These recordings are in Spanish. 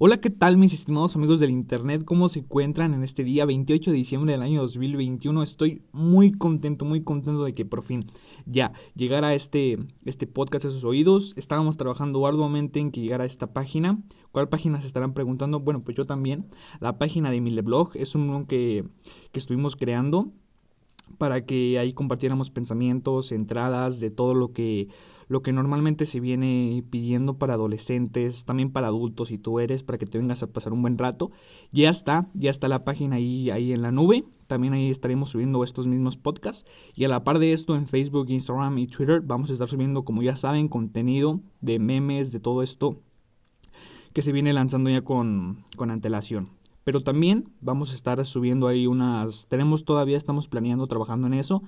Hola, ¿qué tal mis estimados amigos del Internet? ¿Cómo se encuentran en este día 28 de diciembre del año 2021? Estoy muy contento, muy contento de que por fin ya llegara este, este podcast a sus oídos. Estábamos trabajando arduamente en que llegara esta página. ¿Cuál página se estarán preguntando? Bueno, pues yo también. La página de Mileblog es un blog que, que estuvimos creando para que ahí compartiéramos pensamientos, entradas de todo lo que lo que normalmente se viene pidiendo para adolescentes, también para adultos si tú eres, para que te vengas a pasar un buen rato. Ya está, ya está la página ahí, ahí en la nube. También ahí estaremos subiendo estos mismos podcasts. Y a la par de esto, en Facebook, Instagram y Twitter vamos a estar subiendo, como ya saben, contenido de memes, de todo esto que se viene lanzando ya con, con antelación. Pero también vamos a estar subiendo ahí unas... Tenemos todavía, estamos planeando, trabajando en eso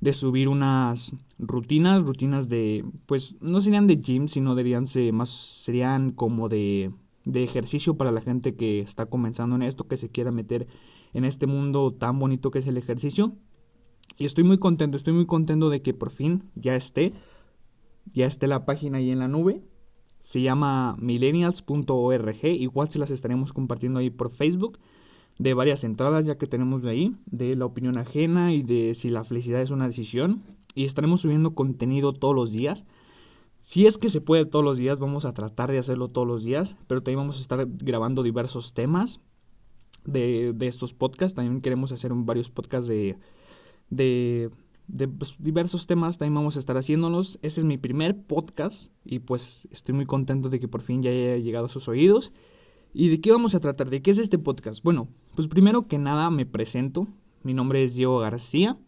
de subir unas rutinas, rutinas de, pues no serían de gym, sino ser más, serían como de, de ejercicio para la gente que está comenzando en esto, que se quiera meter en este mundo tan bonito que es el ejercicio. Y estoy muy contento, estoy muy contento de que por fin ya esté, ya esté la página ahí en la nube. Se llama millennials.org, igual se las estaremos compartiendo ahí por Facebook de varias entradas ya que tenemos de ahí, de la opinión ajena y de si la felicidad es una decisión. Y estaremos subiendo contenido todos los días. Si es que se puede todos los días, vamos a tratar de hacerlo todos los días, pero también vamos a estar grabando diversos temas de, de estos podcasts. También queremos hacer varios podcasts de, de, de pues, diversos temas, también vamos a estar haciéndolos. Este es mi primer podcast y pues estoy muy contento de que por fin ya haya llegado a sus oídos. ¿Y de qué vamos a tratar? ¿De qué es este podcast? Bueno, pues primero que nada me presento. Mi nombre es Diego García.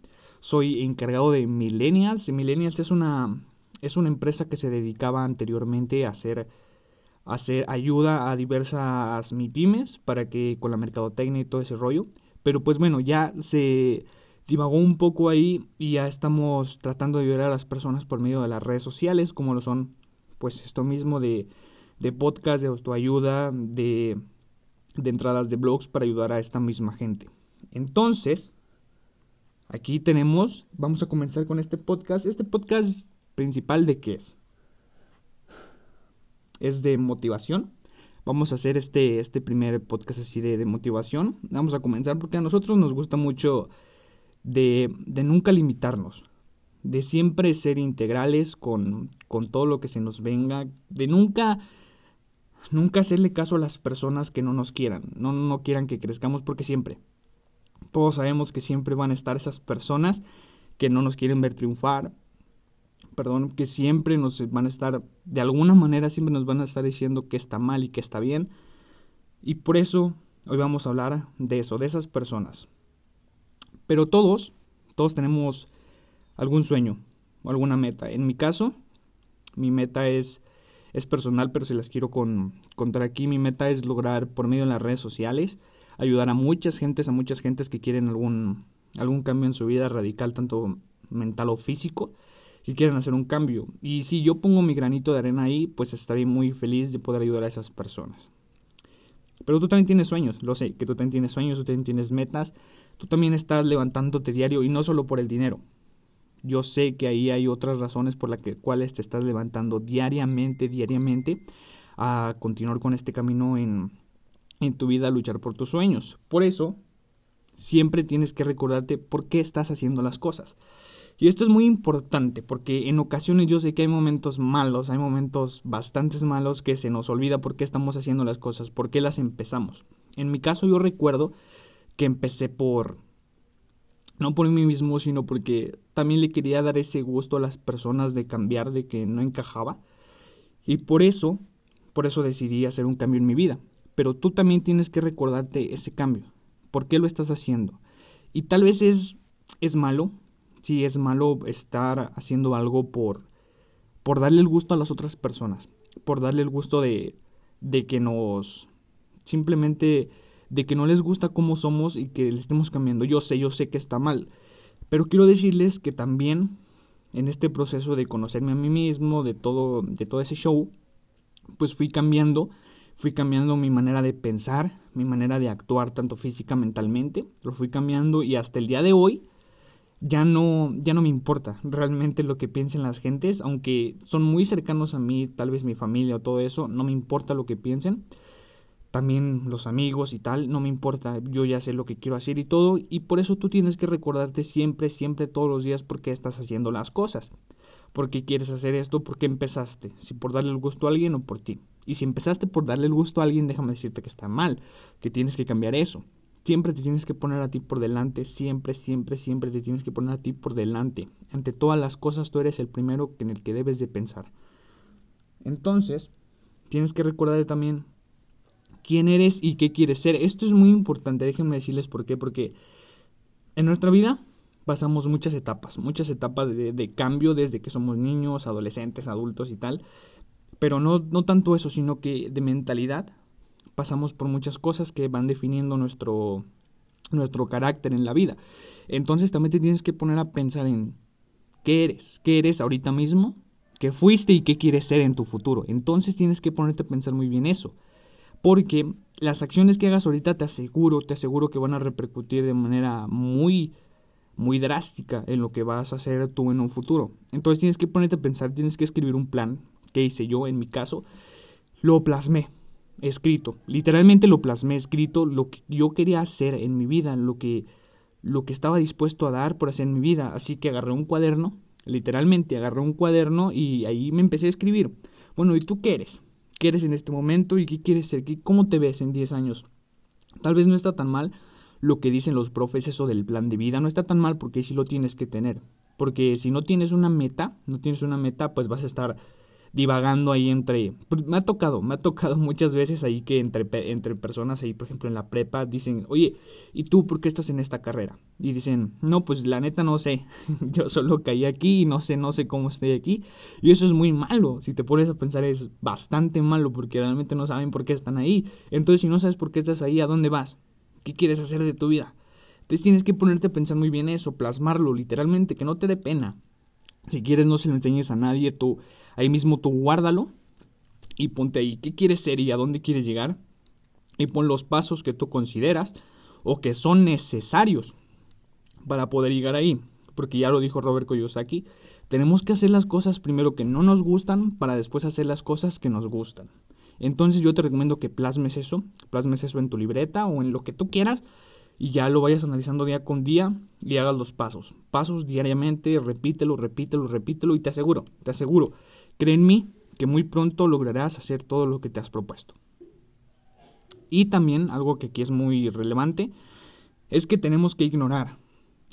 Soy encargado de Millennials. Millennials es una, es una empresa que se dedicaba anteriormente a hacer, a hacer ayuda a diversas MIPIMES para que con la mercadotecnia y todo ese rollo. Pero pues bueno, ya se divagó un poco ahí y ya estamos tratando de ayudar a las personas por medio de las redes sociales, como lo son pues esto mismo de de podcast, de autoayuda, de, de entradas de blogs para ayudar a esta misma gente. Entonces, aquí tenemos, vamos a comenzar con este podcast. Este podcast principal de qué es? Es de motivación. Vamos a hacer este, este primer podcast así de, de motivación. Vamos a comenzar porque a nosotros nos gusta mucho de, de nunca limitarnos de siempre ser integrales con, con, todo lo que se nos venga, de nunca Nunca hacerle caso a las personas que no nos quieran, no, no quieran que crezcamos porque siempre, todos sabemos que siempre van a estar esas personas que no nos quieren ver triunfar, perdón, que siempre nos van a estar, de alguna manera siempre nos van a estar diciendo que está mal y que está bien. Y por eso hoy vamos a hablar de eso, de esas personas. Pero todos, todos tenemos algún sueño o alguna meta. En mi caso, mi meta es es personal, pero si las quiero con, contar aquí. Mi meta es lograr por medio de las redes sociales ayudar a muchas gentes, a muchas gentes que quieren algún, algún cambio en su vida radical, tanto mental o físico, que quieren hacer un cambio. Y si yo pongo mi granito de arena ahí, pues estaré muy feliz de poder ayudar a esas personas. Pero tú también tienes sueños, lo sé, que tú también tienes sueños, tú también tienes metas, tú también estás levantándote diario y no solo por el dinero, yo sé que ahí hay otras razones por las cuales te estás levantando diariamente, diariamente, a continuar con este camino en, en tu vida, a luchar por tus sueños. Por eso, siempre tienes que recordarte por qué estás haciendo las cosas. Y esto es muy importante porque en ocasiones yo sé que hay momentos malos, hay momentos bastante malos que se nos olvida por qué estamos haciendo las cosas, por qué las empezamos. En mi caso yo recuerdo que empecé por no por mí mismo, sino porque también le quería dar ese gusto a las personas de cambiar, de que no encajaba. Y por eso, por eso decidí hacer un cambio en mi vida. Pero tú también tienes que recordarte ese cambio. ¿Por qué lo estás haciendo? Y tal vez es, es malo, sí es malo estar haciendo algo por, por darle el gusto a las otras personas, por darle el gusto de, de que nos simplemente de que no les gusta cómo somos y que le estemos cambiando. Yo sé, yo sé que está mal. Pero quiero decirles que también en este proceso de conocerme a mí mismo, de todo, de todo ese show, pues fui cambiando, fui cambiando mi manera de pensar, mi manera de actuar, tanto física, mentalmente, lo fui cambiando y hasta el día de hoy ya no, ya no me importa realmente lo que piensen las gentes, aunque son muy cercanos a mí, tal vez mi familia o todo eso, no me importa lo que piensen también los amigos y tal, no me importa, yo ya sé lo que quiero hacer y todo, y por eso tú tienes que recordarte siempre, siempre, todos los días por qué estás haciendo las cosas. ¿Por qué quieres hacer esto? ¿Por qué empezaste? Si por darle el gusto a alguien o por ti. Y si empezaste por darle el gusto a alguien, déjame decirte que está mal, que tienes que cambiar eso. Siempre te tienes que poner a ti por delante, siempre, siempre, siempre te tienes que poner a ti por delante. Ante todas las cosas tú eres el primero en el que debes de pensar. Entonces, tienes que recordar también quién eres y qué quieres ser. Esto es muy importante, déjenme decirles por qué, porque en nuestra vida pasamos muchas etapas, muchas etapas de, cambio desde que somos niños, adolescentes, adultos y tal. Pero no, no tanto eso, sino que de mentalidad pasamos por muchas cosas que van definiendo nuestro, nuestro carácter en la vida. Entonces también te tienes que poner a pensar en qué eres, qué eres ahorita mismo, qué fuiste y qué quieres ser en tu futuro. Entonces tienes que ponerte a pensar muy bien eso. Porque las acciones que hagas ahorita te aseguro, te aseguro que van a repercutir de manera muy muy drástica en lo que vas a hacer tú en un futuro. Entonces tienes que ponerte a pensar, tienes que escribir un plan, que hice yo en mi caso, lo plasmé, escrito, literalmente lo plasmé escrito, lo que yo quería hacer en mi vida, lo que, lo que estaba dispuesto a dar por hacer en mi vida. Así que agarré un cuaderno, literalmente agarré un cuaderno y ahí me empecé a escribir. Bueno, ¿y tú qué eres? ¿Qué eres en este momento y qué quieres ser? ¿Cómo te ves en 10 años? Tal vez no está tan mal lo que dicen los profes, eso del plan de vida, no está tan mal porque sí lo tienes que tener. Porque si no tienes una meta, no tienes una meta, pues vas a estar divagando ahí entre... Pues, me ha tocado, me ha tocado muchas veces ahí que entre, entre personas ahí, por ejemplo, en la prepa, dicen, oye, ¿y tú por qué estás en esta carrera? Y dicen, no, pues la neta no sé, yo solo caí aquí y no sé, no sé cómo estoy aquí. Y eso es muy malo, si te pones a pensar es bastante malo porque realmente no saben por qué están ahí. Entonces, si no sabes por qué estás ahí, ¿a dónde vas? ¿Qué quieres hacer de tu vida? Entonces tienes que ponerte a pensar muy bien eso, plasmarlo literalmente, que no te dé pena. Si quieres no se lo enseñes a nadie, tú ahí mismo tú guárdalo y ponte ahí qué quieres ser y a dónde quieres llegar y pon los pasos que tú consideras o que son necesarios para poder llegar ahí, porque ya lo dijo Robert Kiyosaki, tenemos que hacer las cosas primero que no nos gustan para después hacer las cosas que nos gustan. Entonces yo te recomiendo que plasmes eso, plasmes eso en tu libreta o en lo que tú quieras y ya lo vayas analizando día con día y hagas los pasos. Pasos diariamente, repítelo, repítelo, repítelo y te aseguro, te aseguro, cree en mí que muy pronto lograrás hacer todo lo que te has propuesto. Y también algo que aquí es muy relevante es que tenemos que ignorar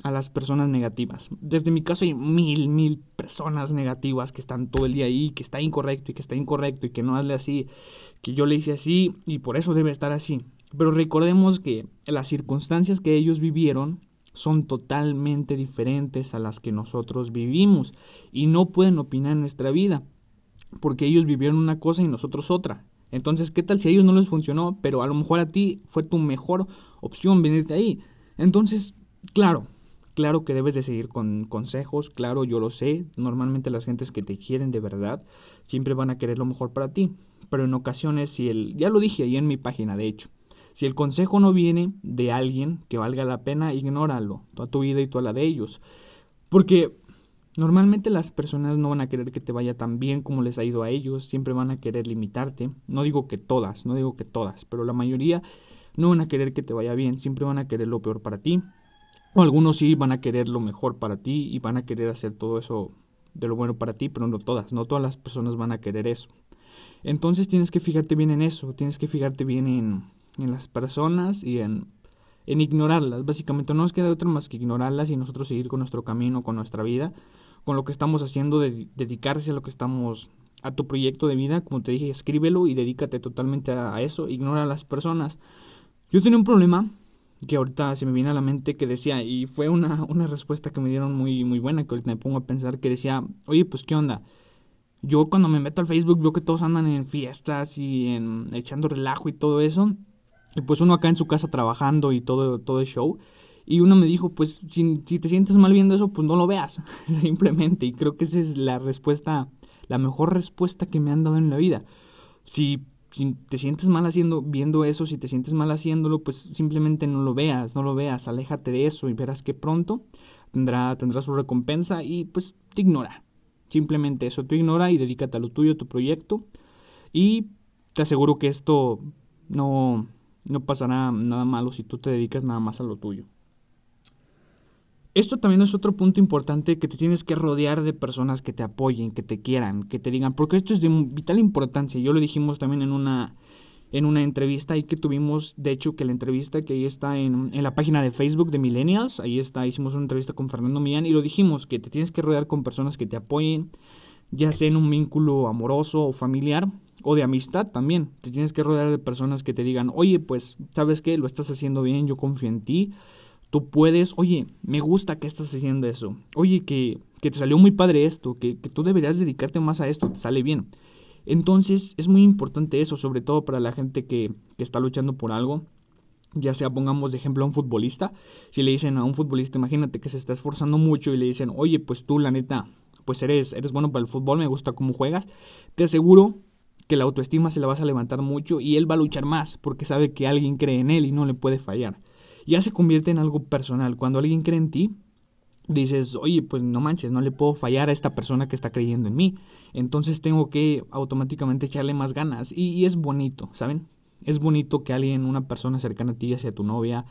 a las personas negativas. Desde mi caso hay mil, mil personas negativas que están todo el día ahí, que está incorrecto y que está incorrecto y que no hazle así, que yo le hice así y por eso debe estar así. Pero recordemos que las circunstancias que ellos vivieron son totalmente diferentes a las que nosotros vivimos y no pueden opinar en nuestra vida porque ellos vivieron una cosa y nosotros otra. Entonces, ¿qué tal si a ellos no les funcionó, pero a lo mejor a ti fue tu mejor opción venirte ahí? Entonces, claro, Claro que debes de seguir con consejos, claro, yo lo sé. Normalmente las gentes que te quieren de verdad siempre van a querer lo mejor para ti. Pero en ocasiones, si el, ya lo dije ahí en mi página, de hecho, si el consejo no viene de alguien que valga la pena, ignóralo, toda tu vida y toda la de ellos. Porque normalmente las personas no van a querer que te vaya tan bien como les ha ido a ellos, siempre van a querer limitarte. No digo que todas, no digo que todas, pero la mayoría no van a querer que te vaya bien, siempre van a querer lo peor para ti. O algunos sí van a querer lo mejor para ti y van a querer hacer todo eso de lo bueno para ti, pero no todas, no todas las personas van a querer eso. Entonces tienes que fijarte bien en eso, tienes que fijarte bien en, en las personas y en, en ignorarlas. Básicamente no nos queda otra más que ignorarlas y nosotros seguir con nuestro camino, con nuestra vida, con lo que estamos haciendo, de, dedicarse a lo que estamos, a tu proyecto de vida. Como te dije, escríbelo y dedícate totalmente a, eso, ignora a las personas. Yo tenía un problema que ahorita se me viene a la mente que decía, y fue una, una respuesta que me dieron muy, muy buena, que ahorita me pongo a pensar, que decía, oye, pues qué onda. Yo cuando me meto al Facebook veo que todos andan en fiestas y en echando relajo y todo eso. Y pues uno acá en su casa trabajando y todo, todo el show. Y uno me dijo, pues si, te sientes mal viendo eso, pues no lo veas. Simplemente. Y creo que esa es la respuesta, la mejor respuesta que me han dado en la vida. Si te sientes mal haciendo, viendo eso, si te sientes mal haciéndolo, pues simplemente no lo veas, no lo veas, aléjate de eso y verás que pronto tendrá, tendrá su recompensa y pues te ignora. Simplemente eso, te ignora y dedícate a lo tuyo, a tu proyecto. Y te aseguro que esto No, no pasará nada malo si tú te dedicas nada más a lo tuyo. Esto también es otro punto importante que te tienes que rodear de personas que te apoyen, que te quieran, que te digan, porque esto es de vital importancia. Yo lo dijimos también en una en una entrevista ahí que tuvimos, de hecho que la entrevista que ahí está en, en la página de Facebook de Millennials, ahí está, hicimos una entrevista con Fernando Millán y lo dijimos, que te tienes que rodear con personas que te apoyen, ya sea en un vínculo amoroso o familiar o de amistad también. Te tienes que rodear de personas que te digan, oye, pues, ¿sabes qué? Lo estás haciendo bien, yo confío en ti. Tú puedes, oye, me gusta que estás haciendo eso. Oye, que, que te salió muy padre esto, que, que tú deberías dedicarte más a esto, te sale bien. Entonces es muy importante eso, sobre todo para la gente que, que está luchando por algo. Ya sea, pongamos de ejemplo a un futbolista. Si le dicen a un futbolista, imagínate que se está esforzando mucho y le dicen, oye, pues tú, la neta, pues eres, eres bueno para el fútbol, me gusta cómo juegas. Te aseguro que la autoestima se la vas a levantar mucho y él va a luchar más porque sabe que alguien cree en él y no le puede fallar. Ya se convierte en algo personal. Cuando alguien cree en ti, dices, oye, pues no manches, no le puedo fallar a esta persona que está creyendo en mí. Entonces tengo que automáticamente echarle más ganas. Y, es bonito, ¿saben? Es bonito que alguien, una persona cercana a ti, sea tu novia,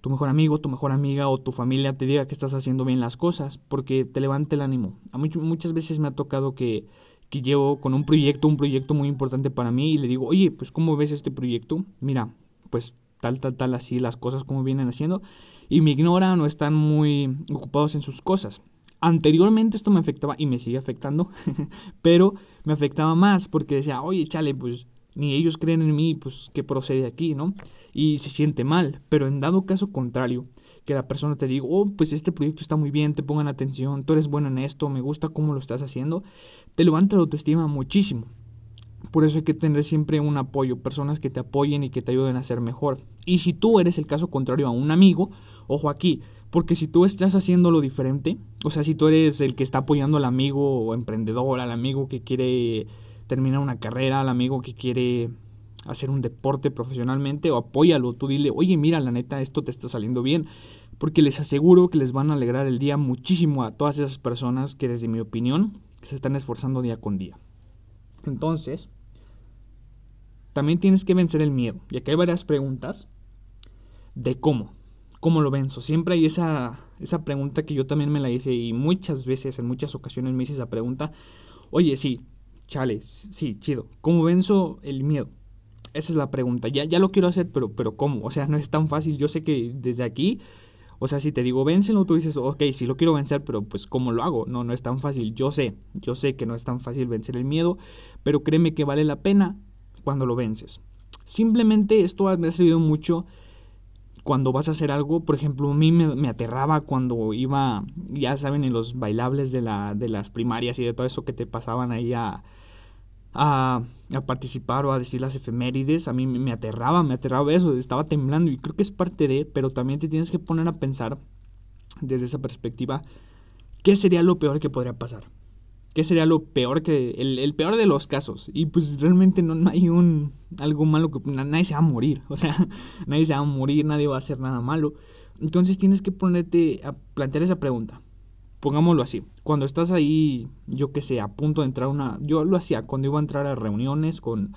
tu mejor amigo, tu mejor amiga o tu familia te diga que estás haciendo bien las cosas, porque te levanta el ánimo. Muchas veces me ha tocado que, que llevo con un proyecto, un proyecto muy importante para mí, y le digo, oye, pues ¿cómo ves este proyecto? Mira, pues tal, tal, tal, así las cosas como vienen haciendo y me ignoran o están muy ocupados en sus cosas. Anteriormente esto me afectaba y me sigue afectando, pero me afectaba más porque decía, oye, chale, pues ni ellos creen en mí, pues qué procede aquí, ¿no? Y se siente mal, pero en dado caso contrario, que la persona te diga, oh, pues este proyecto está muy bien, te pongan atención, tú eres bueno en esto, me gusta cómo lo estás haciendo, te levanta la autoestima muchísimo. Por eso hay que tener siempre un apoyo, personas que te apoyen y que te ayuden a ser mejor. Y si tú eres el caso contrario a un amigo, ojo aquí, porque si tú estás haciendo lo diferente, o sea, si tú eres el que está apoyando al amigo o emprendedor, al amigo que quiere terminar una carrera, al amigo que quiere hacer un deporte profesionalmente, o apóyalo, tú dile, oye, mira, la neta, esto te está saliendo bien, porque les aseguro que les van a alegrar el día muchísimo a todas esas personas que desde mi opinión se están esforzando día con día. Entonces, también tienes que vencer el miedo. Y aquí hay varias preguntas de cómo. ¿Cómo lo venzo? Siempre hay esa, esa pregunta que yo también me la hice y muchas veces, en muchas ocasiones me hice esa pregunta. Oye, sí, chale, sí, chido. ¿Cómo venzo el miedo? Esa es la pregunta. Ya, ya lo quiero hacer, pero, pero ¿cómo? O sea, no es tan fácil. Yo sé que desde aquí, o sea, si te digo vénselo, tú dices, ok, sí lo quiero vencer, pero pues ¿cómo lo hago? No, no es tan fácil. Yo sé, yo sé que no es tan fácil vencer el miedo, pero créeme que vale la pena cuando lo vences. Simplemente esto ha servido mucho cuando vas a hacer algo, por ejemplo, a mí me, aterraba cuando iba, ya saben, en los bailables de, la, de las primarias y de todo eso que te pasaban ahí a, a, participar o a decir las efemérides, a mí me, aterraba, me aterraba eso, estaba temblando y creo que es parte de, pero también te tienes que poner a pensar desde esa perspectiva, ¿qué sería lo peor que podría pasar? ¿Qué sería lo peor que, el, peor de los casos? Y pues realmente no, hay un, algo malo que, nadie se va a morir, o sea, nadie se va a morir, nadie va a hacer nada malo. Entonces tienes que ponerte a plantear esa pregunta. Pongámoslo así, cuando estás ahí, yo que sé, a punto de entrar a una, yo lo hacía cuando iba a entrar a reuniones con,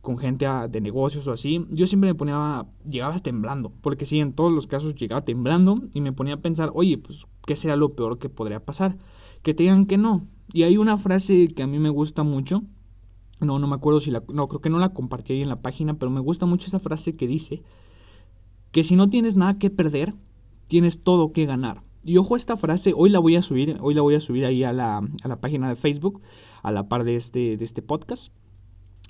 con gente de negocios o así, yo siempre me ponía, llegabas temblando, porque sí, en todos los casos llegaba temblando y me ponía a pensar, oye, pues, ¿qué sería lo peor que podría pasar? Que te digan que no, y hay una frase que a mí me gusta mucho. No, no me acuerdo si la... No, creo que no la compartí ahí en la página, pero me gusta mucho esa frase que dice que si no tienes nada que perder, tienes todo que ganar. Y ojo esta frase, hoy la voy a subir, hoy la voy a subir ahí a la, a la página de Facebook, a la par de este, de este podcast.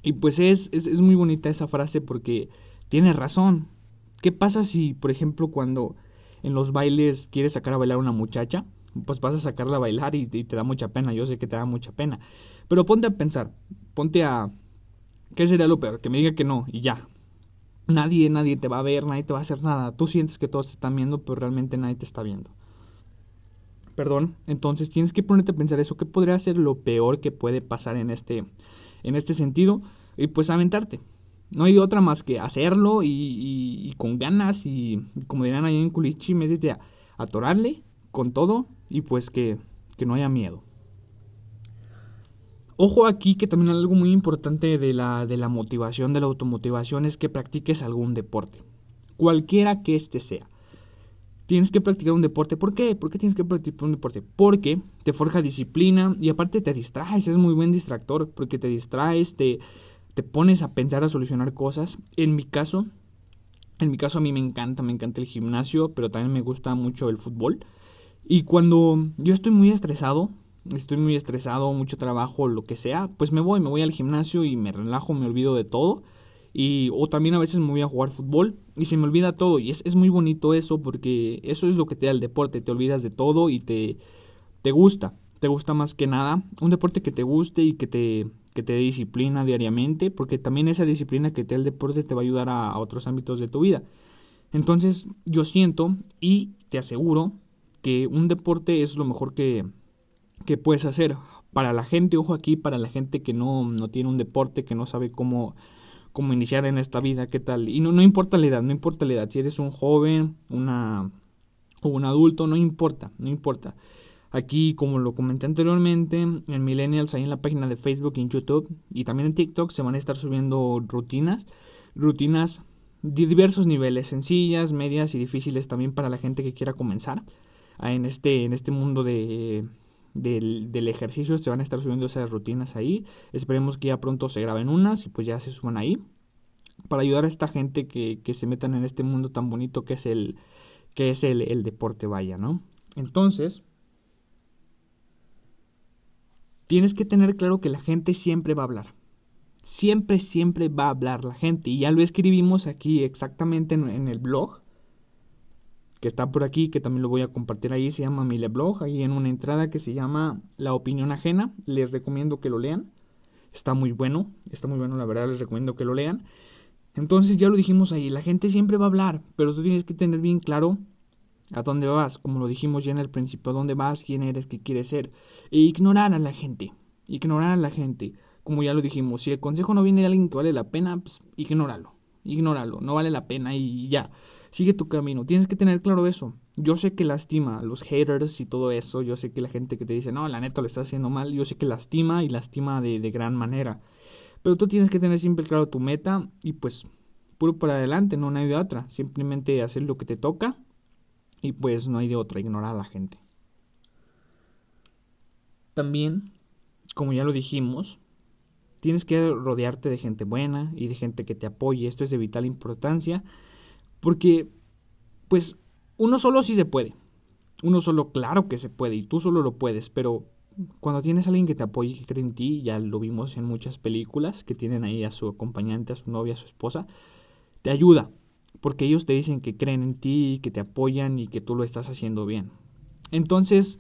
Y pues es, es, es muy bonita esa frase porque tiene razón. ¿Qué pasa si, por ejemplo, cuando en los bailes quieres sacar a bailar a una muchacha? Pues vas a sacarla a bailar y, te da mucha pena, yo sé que te da mucha pena. Pero ponte a pensar, ponte a... ¿Qué sería lo peor? Que me diga que no y ya. Nadie, nadie te va a ver, nadie te va a hacer nada. Tú sientes que todos te están viendo, pero realmente nadie te está viendo. Perdón, entonces tienes que ponerte a pensar eso. ¿Qué podría ser lo peor que puede pasar en este, en este sentido? Y pues aventarte. No hay otra más que hacerlo y, con ganas y, como dirán ahí en Culichi, métete a atorarle con todo y pues que, que no haya miedo. Ojo aquí que también algo muy importante de la, de la motivación, de la automotivación, es que practiques algún deporte, cualquiera que éste sea. Tienes que practicar un deporte. ¿Por qué? ¿Por qué tienes que practicar un deporte? Porque te forja disciplina y aparte te distraes, es muy buen distractor, porque te distraes, te, te pones a pensar, a solucionar cosas. En mi caso, en mi caso a mí me encanta, me encanta el gimnasio, pero también me gusta mucho el fútbol. Y cuando yo estoy muy estresado, estoy muy estresado, mucho trabajo, lo que sea, pues me voy, me voy al gimnasio y me relajo, me olvido de todo. Y, o también a veces me voy a jugar fútbol y se me olvida todo. Y es, es muy bonito eso porque eso es lo que te da el deporte. Te olvidas de todo y te, te gusta. Te gusta más que nada. Un deporte que te guste y que te, que te disciplina diariamente. Porque también esa disciplina que te da el deporte te va a ayudar a otros ámbitos de tu vida. Entonces yo siento y te aseguro que un deporte es lo mejor que, que puedes hacer. Para la gente, ojo aquí, para la gente que no, no tiene un deporte, que no sabe cómo, cómo iniciar en esta vida, qué tal. Y no, no importa la edad, no importa la edad. Si eres un joven, una, o un adulto, no importa, no importa. Aquí, como lo comenté anteriormente, en Millennials, ahí en la página de Facebook y en YouTube y también en TikTok se van a estar subiendo rutinas, rutinas de diversos niveles, sencillas, medias y difíciles también para la gente que quiera comenzar en este, en este mundo de, del, del, ejercicio. Se van a estar subiendo esas rutinas ahí. Esperemos que ya pronto se graben unas y pues ya se suban ahí. Para ayudar a esta gente que, que se metan en este mundo tan bonito que es el, que es el, el deporte, vaya, ¿no? Entonces, tienes que tener claro que la gente siempre va a hablar. Siempre, siempre va a hablar la gente. Y ya lo escribimos aquí exactamente en, en el blog que está por aquí, que también lo voy a compartir ahí, se llama Mileblog, ahí en una entrada que se llama La opinión ajena, les recomiendo que lo lean, está muy bueno, está muy bueno, la verdad les recomiendo que lo lean. Entonces ya lo dijimos ahí, la gente siempre va a hablar, pero tú tienes que tener bien claro a dónde vas, como lo dijimos ya en el principio, a dónde vas, quién eres, qué quieres ser, e ignorar a la gente, ignorar a la gente, como ya lo dijimos, si el consejo no viene de alguien que vale la pena, pues ignóralo, ignóralo, no vale la pena y ya sigue tu camino. Tienes que tener claro eso. Yo sé que lastima los haters y todo eso. Yo sé que la gente que te dice, no, la neta lo está haciendo mal. Yo sé que lastima y lastima de, de gran manera. Pero tú tienes que tener siempre claro tu meta y pues puro para adelante, no, no hay de otra. Simplemente hacer lo que te toca y pues no hay de otra, ignorar a la gente. También, como ya lo dijimos, tienes que rodearte de gente buena y de gente que te apoye. Esto es de vital importancia porque, pues, uno solo sí se puede. Uno solo, claro que se puede, y tú solo lo puedes, pero cuando tienes a alguien que te apoye y que cree en ti, ya lo vimos en muchas películas, que tienen ahí a su acompañante, a su novia, a su esposa, te ayuda, porque ellos te dicen que creen en ti, que te apoyan y que tú lo estás haciendo bien. Entonces,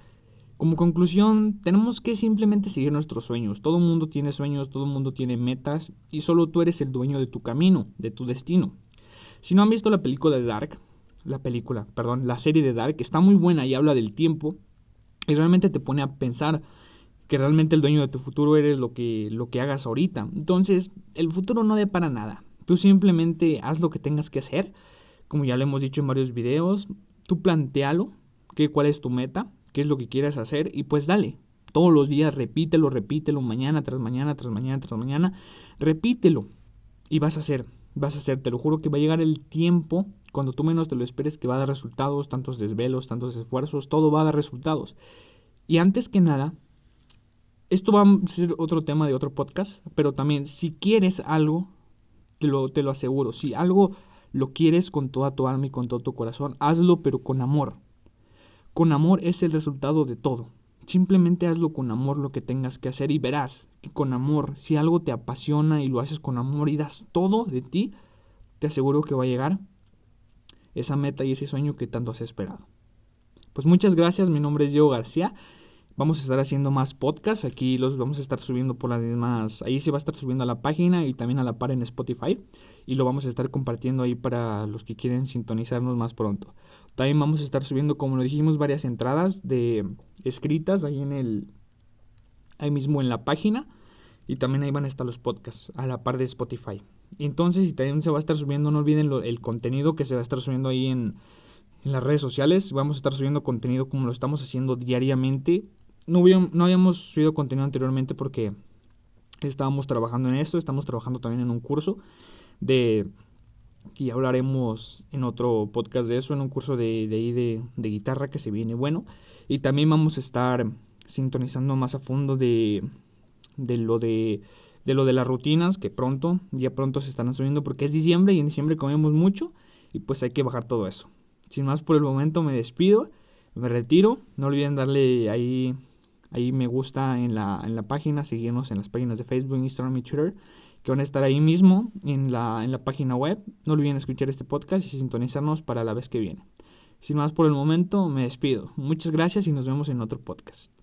como conclusión, tenemos que simplemente seguir nuestros sueños. Todo el mundo tiene sueños, todo el mundo tiene metas, y solo tú eres el dueño de tu camino, de tu destino. Si no han visto la película de Dark, la película, perdón, la serie de Dark, está muy buena y habla del tiempo y realmente te pone a pensar que realmente el dueño de tu futuro eres lo que, lo que hagas ahorita. Entonces, el futuro no para nada. Tú simplemente haz lo que tengas que hacer. Como ya lo hemos dicho en varios videos, tú plantealo, que, cuál es tu meta, qué es lo que quieres hacer y pues dale. Todos los días repítelo, repítelo, mañana tras mañana, tras mañana, tras mañana, repítelo y vas a hacer vas a hacer, te lo juro que va a llegar el tiempo cuando tú menos te lo esperes que va a dar resultados, tantos desvelos, tantos esfuerzos, todo va a dar resultados. Y antes que nada, esto va a ser otro tema de otro podcast, pero también si quieres algo, te lo, te lo aseguro, si algo lo quieres con toda tu alma y con todo tu corazón, hazlo pero con amor. Con amor es el resultado de todo. Simplemente hazlo con amor lo que tengas que hacer y verás que con amor, si algo te apasiona y lo haces con amor y das todo de ti, te aseguro que va a llegar esa meta y ese sueño que tanto has esperado. Pues muchas gracias, mi nombre es Diego García. Vamos a estar haciendo más podcasts, aquí los vamos a estar subiendo por las mismas, ahí se va a estar subiendo a la página y también a la par en Spotify y lo vamos a estar compartiendo ahí para los que quieren sintonizarnos más pronto. También vamos a estar subiendo, como lo dijimos, varias entradas de escritas ahí en el ahí mismo en la página y también ahí van a estar los podcasts a la par de Spotify. Entonces, si también se va a estar subiendo, no olviden el contenido que se va a estar subiendo ahí en, en las redes sociales. Vamos a estar subiendo contenido como lo estamos haciendo diariamente. No, no habíamos subido contenido anteriormente porque Estábamos trabajando en esto, estamos trabajando también en un curso de que ya hablaremos en otro podcast de eso, en un curso de, de, de, de guitarra que se viene bueno. Y también vamos a estar sintonizando más a fondo de, de lo de de lo de las rutinas que pronto, ya pronto se estarán subiendo porque es diciembre y en diciembre comemos mucho y pues hay que bajar todo eso. Sin más por el momento me despido, me retiro, no olviden darle ahí ahí me gusta en la, en la página, seguirnos en las páginas de Facebook, Instagram y Twitter que van a estar ahí mismo en la, en la página web. No olviden escuchar este podcast y sintonizarnos para la vez que viene. Sin más por el momento, me despido. Muchas gracias y nos vemos en otro podcast.